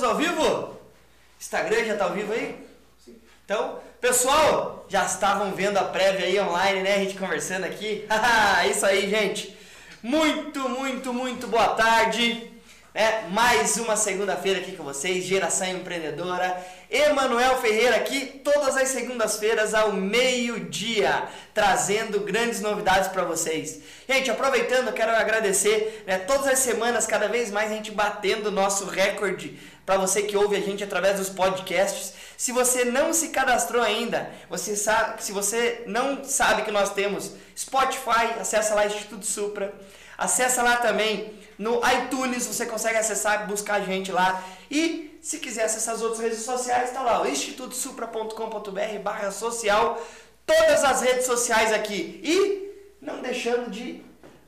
Estamos ao vivo? Instagram já está ao vivo aí? Então, pessoal, já estavam vendo a prévia aí online, né? A gente conversando aqui. Isso aí, gente. Muito, muito, muito boa tarde. É, mais uma segunda-feira aqui com vocês, Geração Empreendedora. Emanuel Ferreira aqui, todas as segundas-feiras ao meio-dia, trazendo grandes novidades para vocês. Gente, aproveitando, eu quero agradecer, né, todas as semanas, cada vez mais a gente batendo o nosso recorde para você que ouve a gente através dos podcasts. Se você não se cadastrou ainda, você sabe, se você não sabe que nós temos Spotify, acessa lá Instituto Supra, acessa lá também no iTunes, você consegue acessar, buscar a gente lá. E se quiser acessar as outras redes sociais, está lá, o institutosupra.com.br barra social, todas as redes sociais aqui. E não deixando de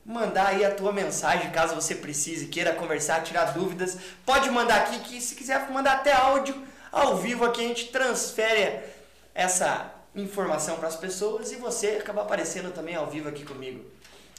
mandar aí a tua mensagem, caso você precise, queira conversar, tirar dúvidas, pode mandar aqui, que se quiser mandar até áudio, ao vivo aqui a gente transfere essa informação para as pessoas e você acaba aparecendo também ao vivo aqui comigo.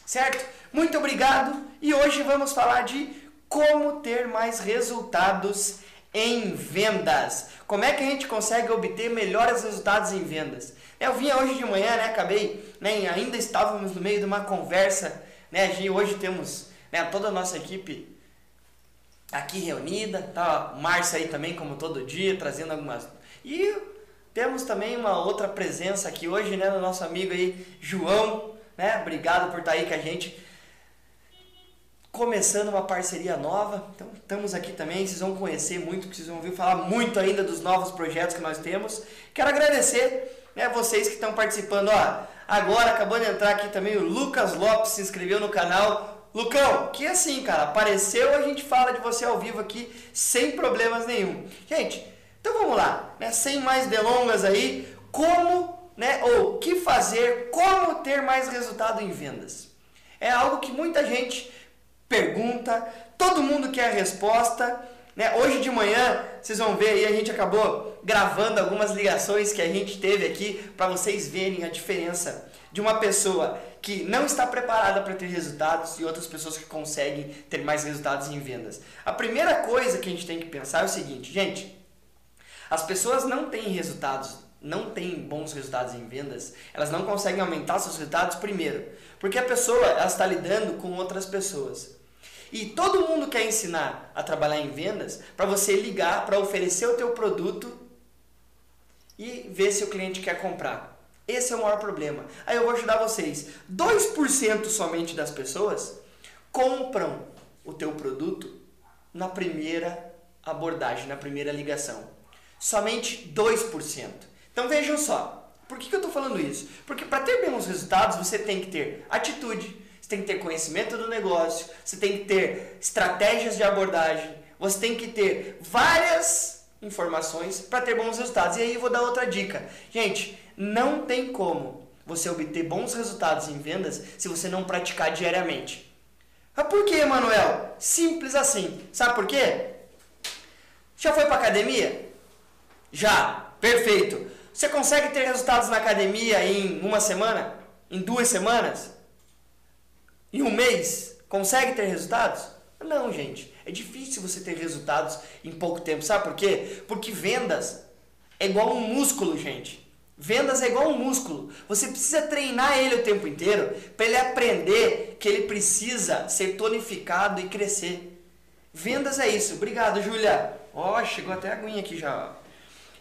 Certo? Muito obrigado e hoje vamos falar de como ter mais resultados em vendas. Como é que a gente consegue obter melhores resultados em vendas? Eu vinha hoje de manhã, né? Acabei, né? Ainda estávamos no meio de uma conversa, né? E hoje temos né, toda a nossa equipe aqui reunida, tá? O Márcio aí também, como todo dia, trazendo algumas. E temos também uma outra presença aqui hoje, né? Do nosso amigo aí, João, né? Obrigado por estar aí com a gente. Começando uma parceria nova. Então, estamos aqui também. Vocês vão conhecer muito, vocês vão ouvir falar muito ainda dos novos projetos que nós temos. Quero agradecer né, vocês que estão participando. Ó, agora acabou de entrar aqui também o Lucas Lopes, se inscreveu no canal. Lucão, que assim, cara, apareceu, a gente fala de você ao vivo aqui sem problemas nenhum. Gente, então vamos lá, né? Sem mais delongas aí, como né? Ou que fazer, como ter mais resultado em vendas. É algo que muita gente pergunta, todo mundo quer a resposta. Né? Hoje de manhã, vocês vão ver aí, a gente acabou gravando algumas ligações que a gente teve aqui para vocês verem a diferença de uma pessoa que não está preparada para ter resultados e outras pessoas que conseguem ter mais resultados em vendas. A primeira coisa que a gente tem que pensar é o seguinte, gente, as pessoas não têm resultados não têm bons resultados em vendas, elas não conseguem aumentar seus resultados primeiro, porque a pessoa está lidando com outras pessoas. E todo mundo quer ensinar a trabalhar em vendas para você ligar para oferecer o teu produto e ver se o cliente quer comprar. Esse é o maior problema. Aí eu vou ajudar vocês. 2% somente das pessoas compram o teu produto na primeira abordagem, na primeira ligação. Somente 2%. Então vejam só, por que, que eu estou falando isso? Porque para ter bons resultados você tem que ter atitude, você tem que ter conhecimento do negócio, você tem que ter estratégias de abordagem, você tem que ter várias informações para ter bons resultados. E aí eu vou dar outra dica. Gente, não tem como você obter bons resultados em vendas se você não praticar diariamente. Mas por que, Emanuel? Simples assim. Sabe por quê? Já foi para academia? Já. Perfeito. Você consegue ter resultados na academia em uma semana? Em duas semanas? Em um mês? Consegue ter resultados? Não, gente. É difícil você ter resultados em pouco tempo. Sabe por quê? Porque vendas é igual um músculo, gente. Vendas é igual um músculo. Você precisa treinar ele o tempo inteiro para ele aprender que ele precisa ser tonificado e crescer. Vendas é isso. Obrigado, Júlia. Ó, oh, chegou até a aguinha aqui já.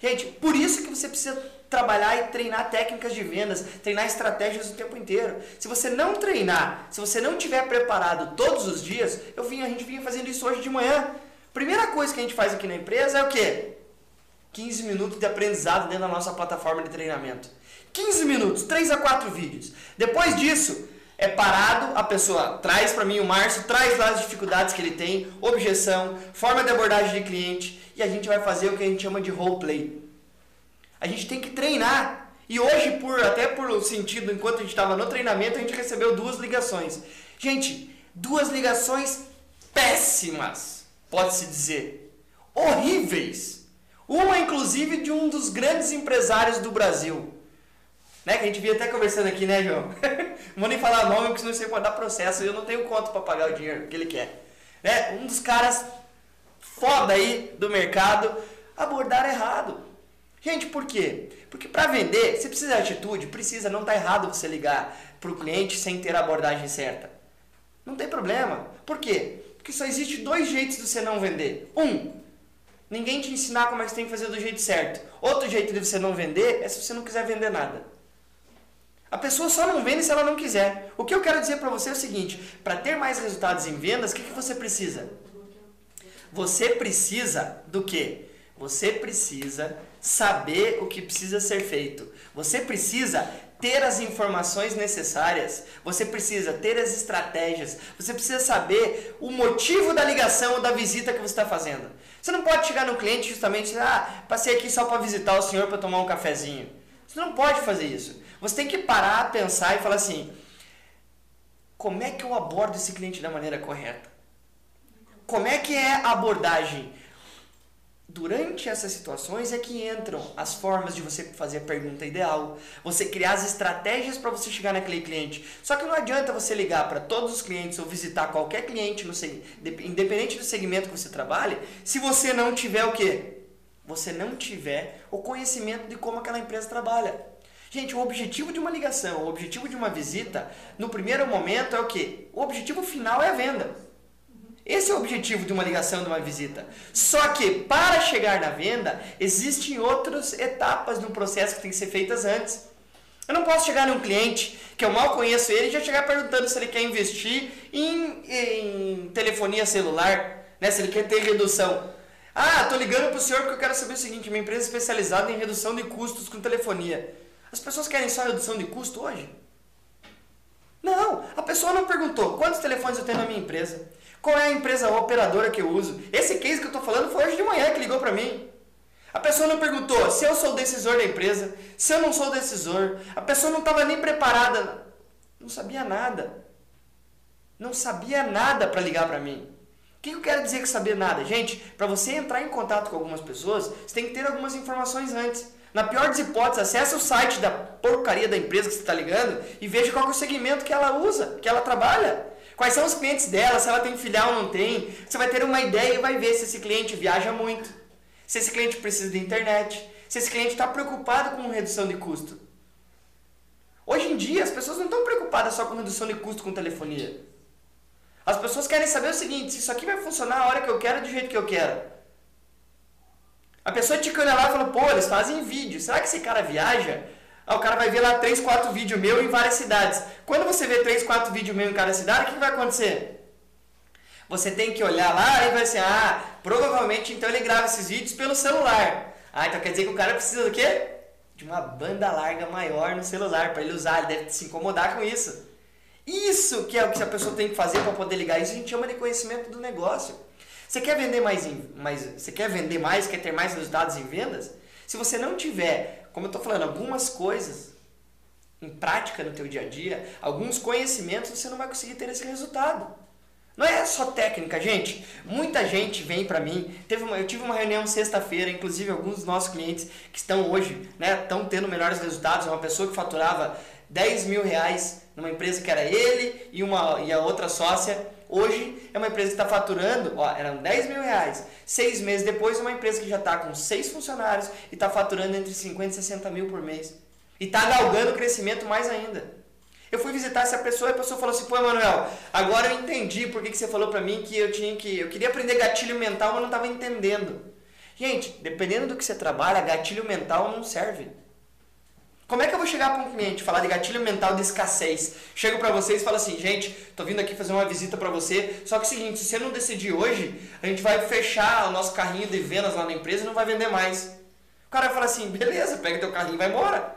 Gente, por isso que você precisa trabalhar e treinar técnicas de vendas, treinar estratégias o tempo inteiro. Se você não treinar, se você não tiver preparado todos os dias, eu vim, a gente vinha fazendo isso hoje de manhã. Primeira coisa que a gente faz aqui na empresa é o quê? 15 minutos de aprendizado dentro da nossa plataforma de treinamento. 15 minutos, 3 a 4 vídeos. Depois disso, é parado, a pessoa traz para mim o Márcio, traz lá as dificuldades que ele tem, objeção, forma de abordagem de cliente, e a gente vai fazer o que a gente chama de roleplay. A gente tem que treinar. E hoje, por até por sentido, enquanto a gente estava no treinamento, a gente recebeu duas ligações. Gente, duas ligações péssimas, pode-se dizer. Horríveis. Uma, inclusive, de um dos grandes empresários do Brasil. Né? Que a gente vinha até conversando aqui, né, João? não vou nem falar nome, porque senão você pode dar processo. Eu não tenho conta para pagar o dinheiro que ele quer. Né? Um dos caras foda aí do mercado abordaram errado. Gente, por quê? Porque para vender, você precisa de atitude, precisa, não está errado você ligar para o cliente sem ter a abordagem certa. Não tem problema. Por quê? Porque só existe dois jeitos de você não vender. Um, ninguém te ensinar como é que você tem que fazer do jeito certo. Outro jeito de você não vender é se você não quiser vender nada. A pessoa só não vende se ela não quiser. O que eu quero dizer para você é o seguinte: para ter mais resultados em vendas, o que, que você precisa? Você precisa do quê? Você precisa saber o que precisa ser feito. Você precisa ter as informações necessárias. Você precisa ter as estratégias. Você precisa saber o motivo da ligação ou da visita que você está fazendo. Você não pode chegar no cliente justamente, ah, passei aqui só para visitar o senhor para tomar um cafezinho. Você não pode fazer isso. Você tem que parar, pensar e falar assim: como é que eu abordo esse cliente da maneira correta? Como é que é a abordagem? Durante essas situações é que entram as formas de você fazer a pergunta ideal, você criar as estratégias para você chegar naquele cliente. Só que não adianta você ligar para todos os clientes ou visitar qualquer cliente, no, independente do segmento que você trabalhe, se você não tiver o quê? Você não tiver o conhecimento de como aquela empresa trabalha. Gente, o objetivo de uma ligação, o objetivo de uma visita, no primeiro momento é o quê? O objetivo final é a venda. Esse é o objetivo de uma ligação, de uma visita. Só que para chegar na venda, existem outras etapas no processo que tem que ser feitas antes. Eu não posso chegar num cliente que eu mal conheço ele e já chegar perguntando se ele quer investir em, em telefonia celular, né? se ele quer ter redução. Ah, tô ligando para o senhor porque eu quero saber o seguinte: minha empresa é especializada em redução de custos com telefonia. As pessoas querem só redução de custo hoje? Não, a pessoa não perguntou quantos telefones eu tenho na minha empresa, qual é a empresa operadora que eu uso. Esse case que eu estou falando foi hoje de manhã que ligou para mim. A pessoa não perguntou se eu sou o decisor da empresa, se eu não sou o decisor. A pessoa não estava nem preparada, não sabia nada. Não sabia nada para ligar para mim. O que eu quero dizer que saber nada? Gente, para você entrar em contato com algumas pessoas, você tem que ter algumas informações antes. Na pior das hipóteses, acesse o site da porcaria da empresa que você está ligando e veja qual é o segmento que ela usa, que ela trabalha. Quais são os clientes dela, se ela tem filial ou não tem. Você vai ter uma ideia e vai ver se esse cliente viaja muito, se esse cliente precisa de internet, se esse cliente está preocupado com redução de custo. Hoje em dia, as pessoas não estão preocupadas só com redução de custo com telefonia. As pessoas querem saber o seguinte: se isso aqui vai funcionar a hora que eu quero, do jeito que eu quero. A pessoa te olha lá e fala, pô, eles fazem vídeo. Será que esse cara viaja? Ah, o cara vai ver lá 3, 4 vídeos meu em várias cidades. Quando você vê 3, 4 vídeos meu em cada cidade, o que vai acontecer? Você tem que olhar lá e vai assim, ah, provavelmente então ele grava esses vídeos pelo celular. Ah, então quer dizer que o cara precisa do quê? De uma banda larga maior no celular para ele usar, ele deve se incomodar com isso. Isso que é o que a pessoa tem que fazer para poder ligar. Isso a gente chama de conhecimento do negócio. Você quer vender mais, você quer vender mais, quer ter mais resultados em vendas? Se você não tiver, como eu estou falando, algumas coisas em prática no teu dia a dia, alguns conhecimentos, você não vai conseguir ter esse resultado. Não é só técnica, gente. Muita gente vem para mim. Teve uma, eu tive uma reunião sexta-feira, inclusive alguns dos nossos clientes que estão hoje, né, estão tendo melhores resultados. É uma pessoa que faturava 10 mil reais numa empresa que era ele e, uma, e a outra sócia. Hoje é uma empresa que está faturando, ó, eram 10 mil reais. Seis meses depois, uma empresa que já está com seis funcionários e está faturando entre 50 e 60 mil por mês. E está galgando crescimento mais ainda. Eu fui visitar essa pessoa e a pessoa falou assim: pô, Emanuel, agora eu entendi por que, que você falou para mim que eu tinha que. Eu queria aprender gatilho mental, mas não estava entendendo. Gente, dependendo do que você trabalha, gatilho mental não serve. Como é que eu vou chegar para um cliente falar de gatilho mental de escassez? Chego para vocês e falo assim, gente, tô vindo aqui fazer uma visita para você. Só que é o seguinte, se você não decidir hoje, a gente vai fechar o nosso carrinho de vendas lá na empresa e não vai vender mais. O cara vai falar assim, beleza, pega teu carrinho e vai embora.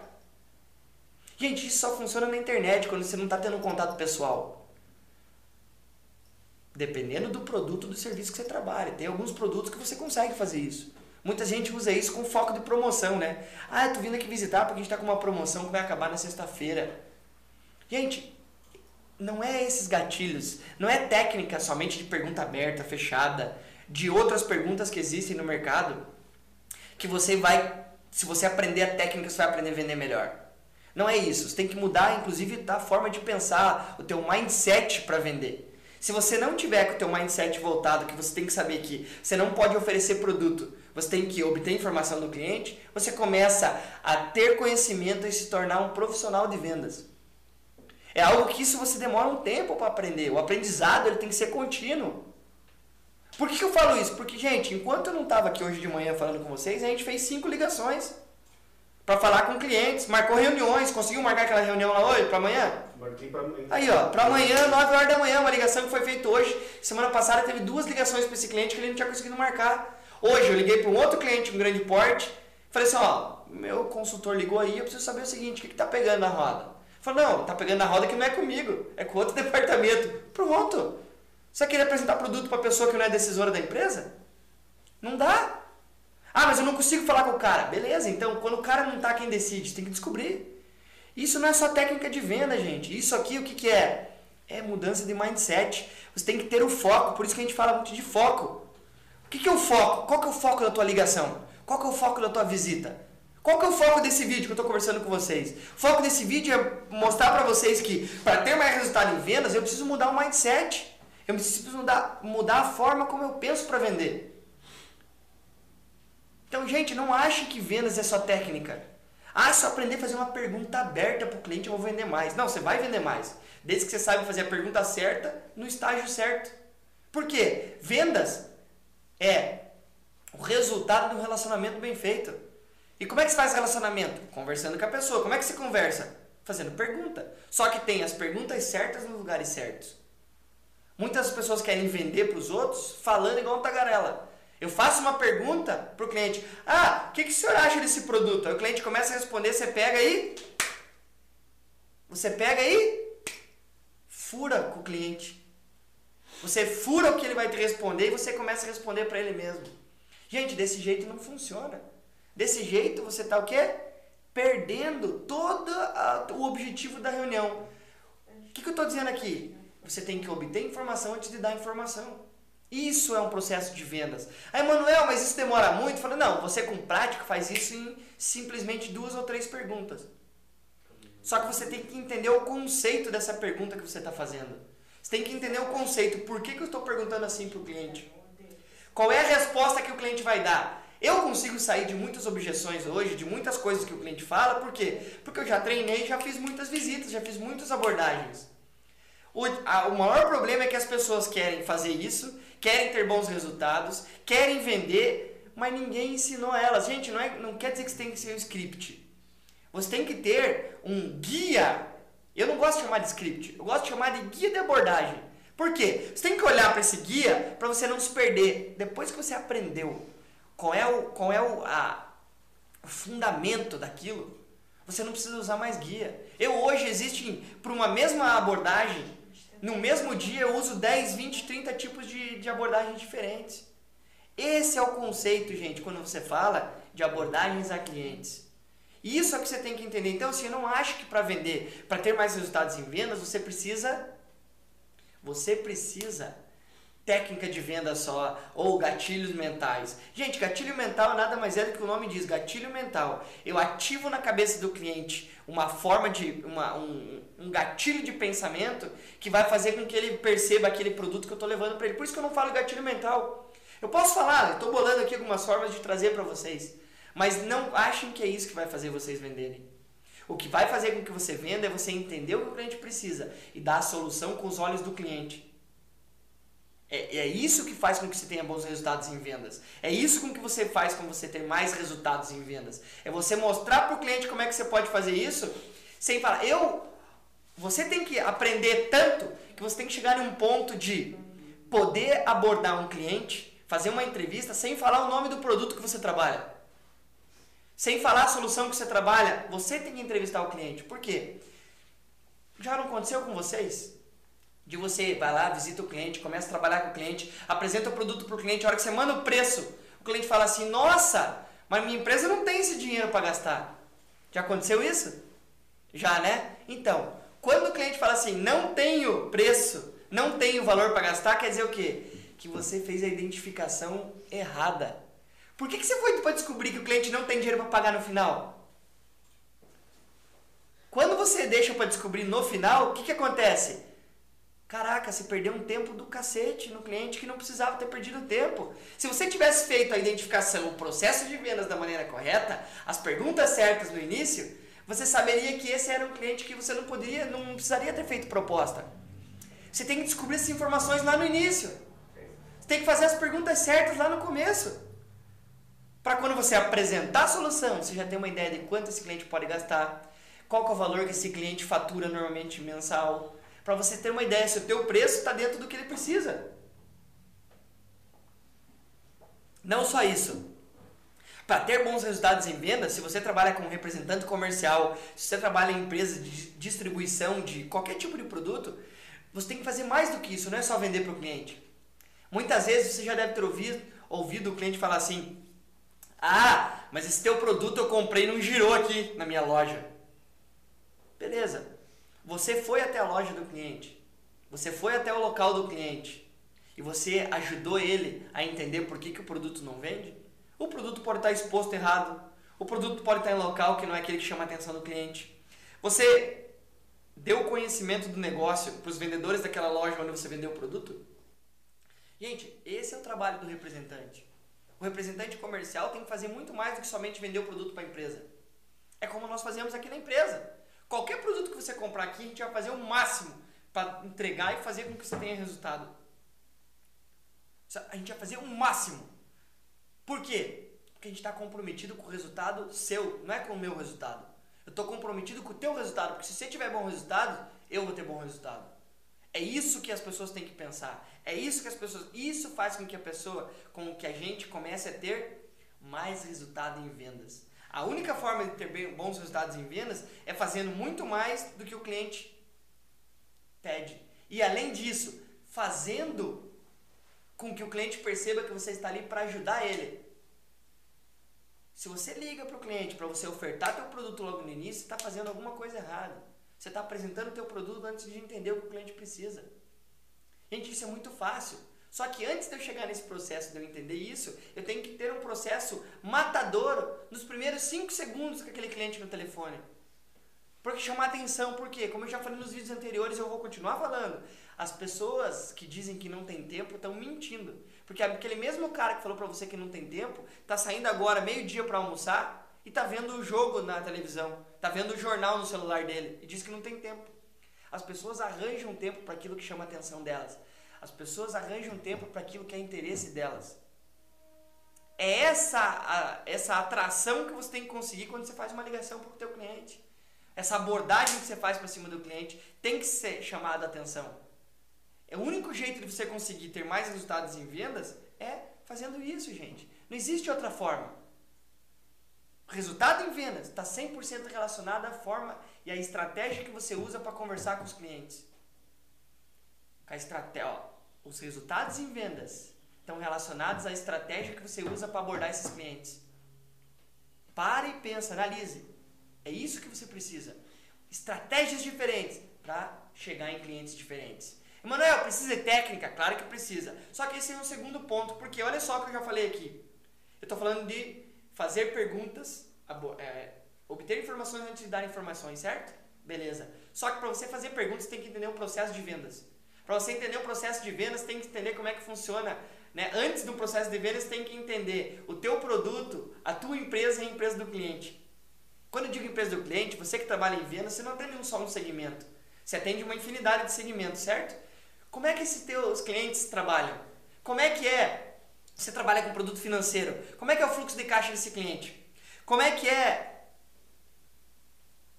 Gente, isso só funciona na internet quando você não está tendo contato pessoal. Dependendo do produto, do serviço que você trabalha. Tem alguns produtos que você consegue fazer isso. Muita gente usa isso com foco de promoção, né? Ah, tô vindo aqui visitar porque a gente tá com uma promoção que vai acabar na sexta-feira. Gente, não é esses gatilhos, não é técnica somente de pergunta aberta, fechada, de outras perguntas que existem no mercado, que você vai, se você aprender a técnica, você vai aprender a vender melhor. Não é isso. Você tem que mudar, inclusive, a forma de pensar, o teu mindset para vender. Se você não tiver com o teu mindset voltado, que você tem que saber que você não pode oferecer produto, você tem que obter informação do cliente, você começa a ter conhecimento e se tornar um profissional de vendas. É algo que isso você demora um tempo para aprender. O aprendizado ele tem que ser contínuo. Por que, que eu falo isso? Porque, gente, enquanto eu não estava aqui hoje de manhã falando com vocês, a gente fez cinco ligações para falar com clientes, marcou reuniões, conseguiu marcar aquela reunião lá hoje, para amanhã? Marquei para amanhã. Aí, ó, para amanhã, 9 horas da manhã, uma ligação que foi feita hoje. Semana passada teve duas ligações para esse cliente que ele não tinha conseguido marcar. Hoje eu liguei para um outro cliente, um grande porte, falei assim, ó, meu consultor ligou aí, eu preciso saber o seguinte, o que, que tá pegando na roda? Falei, não, tá pegando na roda que não é comigo, é com outro departamento. Pronto. Você querer apresentar produto para pessoa que não é decisora da empresa? Não dá. Ah, mas eu não consigo falar com o cara. Beleza, então quando o cara não tá quem decide, tem que descobrir. Isso não é só técnica de venda, gente. Isso aqui o que, que é? É mudança de mindset. Você tem que ter o foco, por isso que a gente fala muito de foco. O que, que é o foco? Qual que é o foco da tua ligação? Qual que é o foco da tua visita? Qual que é o foco desse vídeo que eu estou conversando com vocês? O foco desse vídeo é mostrar para vocês que para ter mais resultado em vendas, eu preciso mudar o mindset. Eu preciso mudar, mudar a forma como eu penso para vender. Então, gente, não ache que vendas é só técnica. Ah, só aprender a fazer uma pergunta aberta para o cliente eu vou vender mais. Não, você vai vender mais. Desde que você saiba fazer a pergunta certa no estágio certo. Por quê? Vendas é o resultado de um relacionamento bem feito. E como é que se faz relacionamento? Conversando com a pessoa. Como é que se conversa? Fazendo pergunta. Só que tem as perguntas certas nos lugares certos. Muitas pessoas querem vender para os outros falando igual um tagarela. Eu faço uma pergunta para o cliente: Ah, o que, que o senhor acha desse produto? Aí o cliente começa a responder, você pega aí. Você pega aí, fura com o cliente. Você fura o que ele vai te responder e você começa a responder para ele mesmo. Gente, desse jeito não funciona. Desse jeito você está o quê? Perdendo todo a, o objetivo da reunião. O que, que eu estou dizendo aqui? Você tem que obter informação antes de dar informação. Isso é um processo de vendas. Aí, Manuel, mas isso demora muito? Eu falei, não, você com prática faz isso em simplesmente duas ou três perguntas. Só que você tem que entender o conceito dessa pergunta que você está fazendo. Você tem que entender o conceito. Por que, que eu estou perguntando assim para o cliente? Qual é a resposta que o cliente vai dar? Eu consigo sair de muitas objeções hoje, de muitas coisas que o cliente fala, por quê? Porque eu já treinei, já fiz muitas visitas, já fiz muitas abordagens. O, a, o maior problema é que as pessoas querem fazer isso, querem ter bons resultados, querem vender, mas ninguém ensinou elas. Gente, não, é, não quer dizer que você tem que ser um script. Você tem que ter um guia eu não gosto de chamar de script, eu gosto de chamar de guia de abordagem. Por quê? Você tem que olhar para esse guia para você não se perder. Depois que você aprendeu qual é o, qual é o, a, o fundamento daquilo, você não precisa usar mais guia. Eu hoje existem, para uma mesma abordagem, no mesmo dia eu uso 10, 20, 30 tipos de, de abordagens diferentes. Esse é o conceito, gente, quando você fala de abordagens a clientes. Isso é que você tem que entender. Então, assim, eu não acho que para vender, para ter mais resultados em vendas, você precisa você precisa técnica de venda só ou gatilhos mentais. Gente, gatilho mental nada mais é do que o nome diz, gatilho mental. Eu ativo na cabeça do cliente uma forma de uma, um, um gatilho de pensamento que vai fazer com que ele perceba aquele produto que eu estou levando para ele. Por isso que eu não falo gatilho mental. Eu posso falar, estou bolando aqui algumas formas de trazer para vocês. Mas não achem que é isso que vai fazer vocês venderem. O que vai fazer com que você venda é você entender o que o cliente precisa e dar a solução com os olhos do cliente. É, é isso que faz com que você tenha bons resultados em vendas. É isso com que você faz com você ter mais resultados em vendas. É você mostrar para o cliente como é que você pode fazer isso sem falar. Eu, você tem que aprender tanto que você tem que chegar em um ponto de poder abordar um cliente, fazer uma entrevista sem falar o nome do produto que você trabalha. Sem falar a solução que você trabalha, você tem que entrevistar o cliente. Por quê? Já não aconteceu com vocês? De você vai lá, visita o cliente, começa a trabalhar com o cliente, apresenta o produto para o cliente, a hora que você manda o preço, o cliente fala assim: Nossa, mas minha empresa não tem esse dinheiro para gastar. Já aconteceu isso? Já, né? Então, quando o cliente fala assim: Não tenho preço, não tenho valor para gastar, quer dizer o quê? Que você fez a identificação errada. Por que, que você foi depois descobrir que o cliente não tem dinheiro para pagar no final? Quando você deixa para descobrir no final, o que, que acontece? Caraca, você perdeu um tempo do cacete no cliente que não precisava ter perdido tempo. Se você tivesse feito a identificação, o processo de vendas da maneira correta, as perguntas certas no início, você saberia que esse era um cliente que você não poderia, não precisaria ter feito proposta. Você tem que descobrir essas informações lá no início. Você tem que fazer as perguntas certas lá no começo. Para quando você apresentar a solução, você já tem uma ideia de quanto esse cliente pode gastar, qual é o valor que esse cliente fatura normalmente mensal, para você ter uma ideia se o teu preço está dentro do que ele precisa. Não só isso. Para ter bons resultados em venda, se você trabalha com representante comercial, se você trabalha em empresa de distribuição de qualquer tipo de produto, você tem que fazer mais do que isso, não é só vender para o cliente. Muitas vezes você já deve ter ouvido, ouvido o cliente falar assim: Ah, mas esse teu produto eu comprei não girou aqui na minha loja. Beleza, você foi até a loja do cliente, você foi até o local do cliente e você ajudou ele a entender por que, que o produto não vende? O produto pode estar exposto errado, o produto pode estar em local que não é aquele que chama a atenção do cliente. Você deu conhecimento do negócio para os vendedores daquela loja onde você vendeu o produto? Gente, esse é o trabalho do representante. O representante comercial tem que fazer muito mais do que somente vender o produto para a empresa. É como nós fazemos aqui na empresa. Qualquer produto que você comprar aqui, a gente vai fazer o máximo para entregar e fazer com que você tenha resultado. A gente vai fazer o máximo. Por quê? Porque a gente está comprometido com o resultado seu, não é com o meu resultado. Eu estou comprometido com o teu resultado, porque se você tiver bom resultado, eu vou ter bom resultado. É isso que as pessoas têm que pensar. É isso que as pessoas. Isso faz com que a pessoa, com que a gente comece a ter mais resultado em vendas. A única forma de ter bons resultados em vendas é fazendo muito mais do que o cliente pede. E além disso, fazendo com que o cliente perceba que você está ali para ajudar ele. Se você liga para o cliente para você ofertar teu produto logo no início, está fazendo alguma coisa errada. Você está apresentando teu produto antes de entender o que o cliente precisa. Gente, isso é muito fácil. Só que antes de eu chegar nesse processo, de eu entender isso, eu tenho que ter um processo matador nos primeiros 5 segundos com aquele cliente no telefone. Porque chamar atenção, por quê? Como eu já falei nos vídeos anteriores, eu vou continuar falando. As pessoas que dizem que não tem tempo estão mentindo. Porque aquele mesmo cara que falou para você que não tem tempo, tá saindo agora meio-dia para almoçar e tá vendo o jogo na televisão, tá vendo o jornal no celular dele e diz que não tem tempo. As pessoas arranjam tempo para aquilo que chama a atenção delas. As pessoas arranjam tempo para aquilo que é interesse delas. É essa, a, essa atração que você tem que conseguir quando você faz uma ligação para o teu cliente. Essa abordagem que você faz para cima do cliente tem que ser chamada a atenção. É o único jeito de você conseguir ter mais resultados em vendas é fazendo isso, gente. Não existe outra forma. O resultado em vendas está 100% relacionado à forma e à estratégia que você usa para conversar com os clientes a estratégia, os resultados em vendas estão relacionados à estratégia que você usa para abordar esses clientes. Pare e pensa, analise. É isso que você precisa. Estratégias diferentes para chegar em clientes diferentes. Emanuel, precisa de técnica? Claro que precisa. Só que esse é um segundo ponto, porque olha só o que eu já falei aqui. Eu estou falando de fazer perguntas, é, obter informações antes de dar informações, certo? Beleza. Só que para você fazer perguntas, você tem que entender o processo de vendas. Para você entender o processo de vendas, tem que entender como é que funciona. Né? Antes do processo de vendas, tem que entender o teu produto, a tua empresa e a empresa do cliente. Quando eu digo empresa do cliente, você que trabalha em vendas, você não atende só um segmento. Você atende uma infinidade de segmentos, certo? Como é que esses teus clientes trabalham? Como é que é? Você trabalha com produto financeiro. Como é que é o fluxo de caixa desse cliente? Como é que é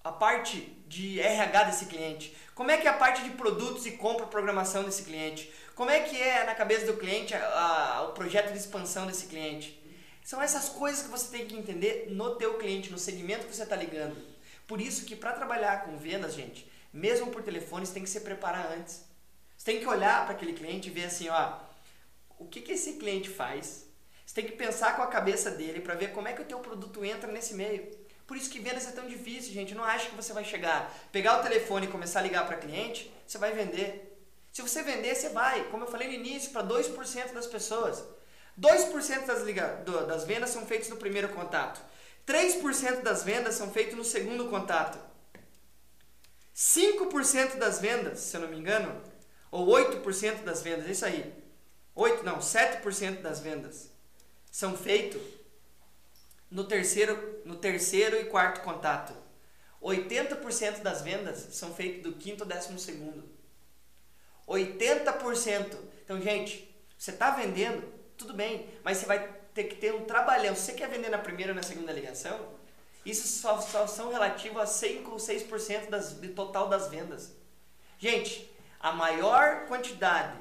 a parte de RH desse cliente? Como é que é a parte de produtos e compra programação desse cliente? Como é que é na cabeça do cliente a, a, o projeto de expansão desse cliente? São essas coisas que você tem que entender no teu cliente, no segmento que você está ligando. Por isso que para trabalhar com vendas, gente, mesmo por telefone, você tem que se preparar antes. Você tem que olhar para aquele cliente e ver assim, ó, o que, que esse cliente faz? Você tem que pensar com a cabeça dele para ver como é que o teu produto entra nesse meio. Por isso que vendas é tão difícil, gente. Não acha que você vai chegar, pegar o telefone e começar a ligar para cliente, você vai vender. Se você vender, você vai, como eu falei no início, para 2% das pessoas. 2% das, liga, das vendas são feitas no primeiro contato. 3% das vendas são feitas no segundo contato. 5% das vendas, se eu não me engano, ou 8% das vendas, isso aí. 8 não, 7% das vendas são feitos no terceiro, no terceiro e quarto contato. 80% das vendas são feitas do quinto ao décimo segundo. 80%. Então, gente, você está vendendo, tudo bem, mas você vai ter que ter um trabalhão. Se você quer vender na primeira ou na segunda ligação, isso só, só são relativo a 5 ou 6% das, do total das vendas. Gente, a maior quantidade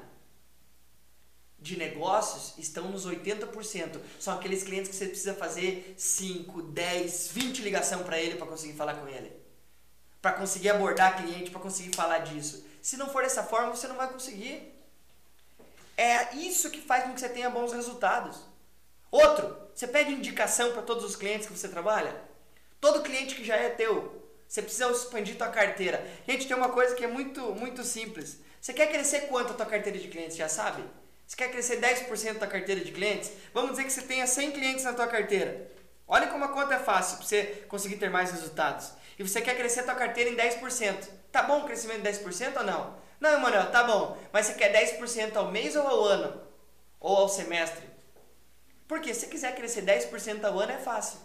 de negócios estão nos 80%. São aqueles clientes que você precisa fazer 5, 10, 20 ligação para ele para conseguir falar com ele. Para conseguir abordar cliente, para conseguir falar disso. Se não for dessa forma, você não vai conseguir. É isso que faz com que você tenha bons resultados. Outro, você pede indicação para todos os clientes que você trabalha? Todo cliente que já é teu, você precisa expandir tua carteira. Gente, tem uma coisa que é muito, muito simples. Você quer crescer quanto a tua carteira de clientes, já sabe? Você quer crescer 10% da carteira de clientes? Vamos dizer que você tenha 100 clientes na tua carteira. Olha como a conta é fácil para você conseguir ter mais resultados. E você quer crescer a tua carteira em 10%. Tá bom o crescimento de 10% ou não? Não, Emanuel, tá bom. Mas você quer 10% ao mês ou ao ano? Ou ao semestre? Porque se quiser crescer 10% ao ano é fácil.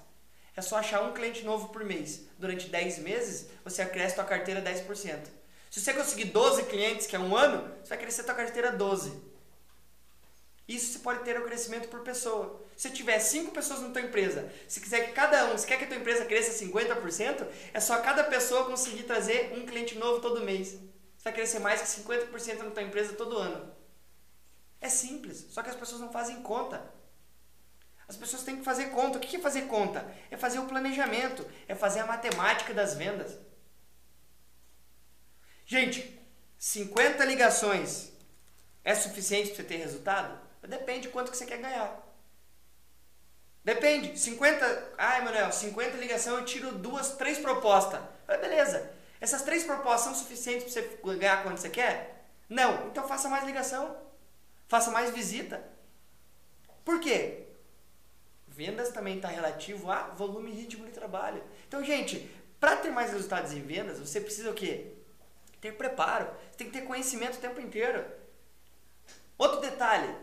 É só achar um cliente novo por mês. Durante 10 meses, você cresce sua carteira 10%. Se você conseguir 12 clientes, que é um ano, você vai crescer sua carteira 12. Isso você pode ter o um crescimento por pessoa. Se tiver 5 pessoas na tua empresa, se quiser que cada um, se quer que a tua empresa cresça 50%, é só cada pessoa conseguir trazer um cliente novo todo mês. Você vai crescer mais que 50% na tua empresa todo ano. É simples, só que as pessoas não fazem conta. As pessoas têm que fazer conta. O que é fazer conta? É fazer o planejamento, é fazer a matemática das vendas. Gente, 50 ligações é suficiente para você ter resultado? Depende de quanto que você quer ganhar. Depende. 50. Ai, Manuel, 50 ligações eu tiro duas, três propostas. beleza. Essas três propostas são suficientes para você ganhar quanto você quer? Não. Então faça mais ligação. Faça mais visita. Por quê? Vendas também está relativo a volume e ritmo de trabalho. Então, gente, para ter mais resultados em vendas, você precisa o quê? Ter preparo. Você tem que ter conhecimento o tempo inteiro. Outro detalhe,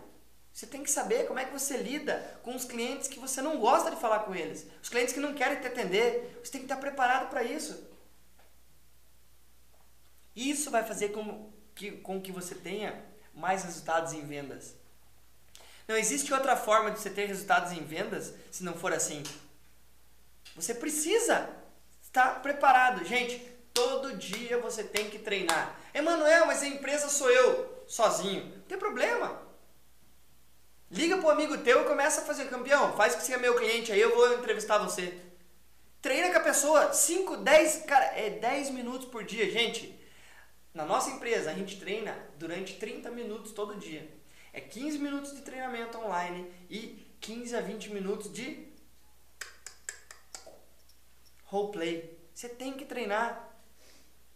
você tem que saber como é que você lida com os clientes que você não gosta de falar com eles. Os clientes que não querem te atender. Você tem que estar preparado para isso. Isso vai fazer com que, com que você tenha mais resultados em vendas. Não existe outra forma de você ter resultados em vendas se não for assim. Você precisa estar preparado. Gente, todo dia você tem que treinar. Emanuel, mas a empresa sou eu, sozinho. Não tem problema. Liga pro amigo teu e começa a fazer campeão. Faz que você é meu cliente aí, eu vou entrevistar você. Treina com a pessoa 5, 10, cara, é 10 minutos por dia, gente. Na nossa empresa, a gente treina durante 30 minutos todo dia. É 15 minutos de treinamento online e 15 a 20 minutos de roleplay. Você tem que treinar.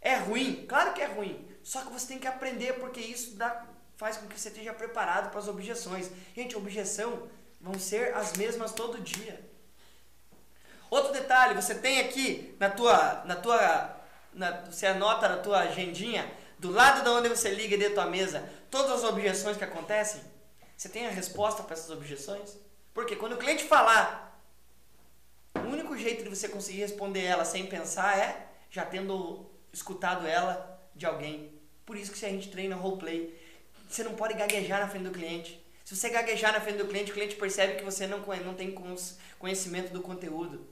É ruim? Claro que é ruim. Só que você tem que aprender porque isso dá, faz com que você esteja preparado para as objeções. Gente, objeção vão ser as mesmas todo dia. Outro detalhe, você tem aqui na tua, na tua, na, você anota na tua agendinha do lado de onde você liga dentro da tua mesa, todas as objeções que acontecem, você tem a resposta para essas objeções? Porque quando o cliente falar, o único jeito de você conseguir responder ela sem pensar é já tendo escutado ela de alguém. Por isso que se a gente treina roleplay, você não pode gaguejar na frente do cliente. Se você gaguejar na frente do cliente, o cliente percebe que você não, não tem conhecimento do conteúdo.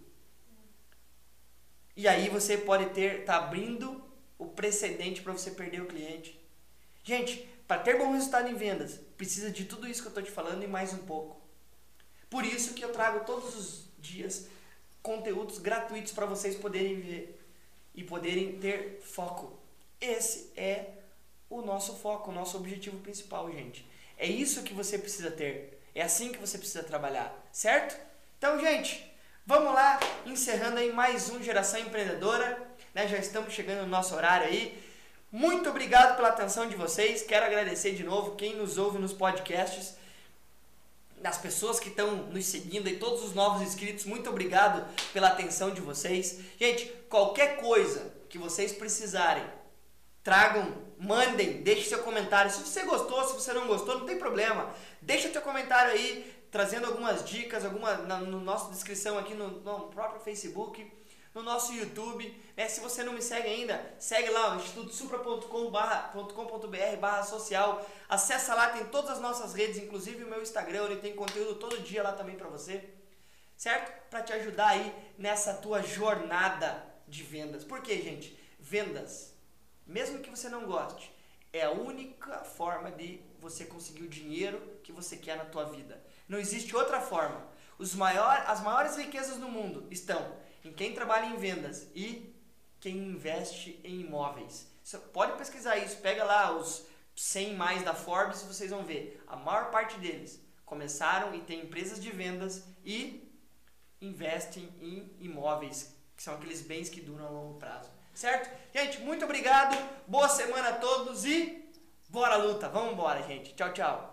E aí você pode ter, tá abrindo o precedente para você perder o cliente. Gente, para ter bom resultado em vendas, precisa de tudo isso que eu estou te falando e mais um pouco. Por isso que eu trago todos os dias conteúdos gratuitos para vocês poderem ver e poderem ter foco. Esse é o nosso foco, o nosso objetivo principal, gente. É isso que você precisa ter. É assim que você precisa trabalhar, certo? Então, gente, vamos lá, encerrando aí mais um Geração Empreendedora né? Já estamos chegando no nosso horário aí. Muito obrigado pela atenção de vocês. Quero agradecer de novo quem nos ouve nos podcasts, das pessoas que estão nos seguindo e todos os novos inscritos. Muito obrigado pela atenção de vocês. Gente, qualquer coisa que vocês precisarem tragam, mandem, deixe seu comentário. Se você gostou, se você não gostou, não tem problema. Deixa teu comentário aí, trazendo algumas dicas, alguma na no nossa descrição aqui no, no próprio Facebook, no nosso YouTube. Né? Se você não me segue ainda, segue lá, institutosupra.com.br social. Acessa lá, tem todas as nossas redes, inclusive o meu Instagram, ele tem conteúdo todo dia lá também para você. Certo? Para te ajudar aí nessa tua jornada de vendas. Por quê, gente? Vendas, mesmo que você não goste, é a única forma de você conseguir o dinheiro que você quer na tua vida. Não existe outra forma. Os maior, as maiores riquezas do mundo estão em quem trabalha em vendas e quem investe em imóveis. Você pode pesquisar isso, pega lá os 100 mais da Forbes e vocês vão ver. A maior parte deles começaram e têm empresas de vendas e investem em imóveis, que são aqueles bens que duram a longo prazo. Certo? Gente, muito obrigado. Boa semana a todos e bora luta. Vamos embora, gente. Tchau, tchau.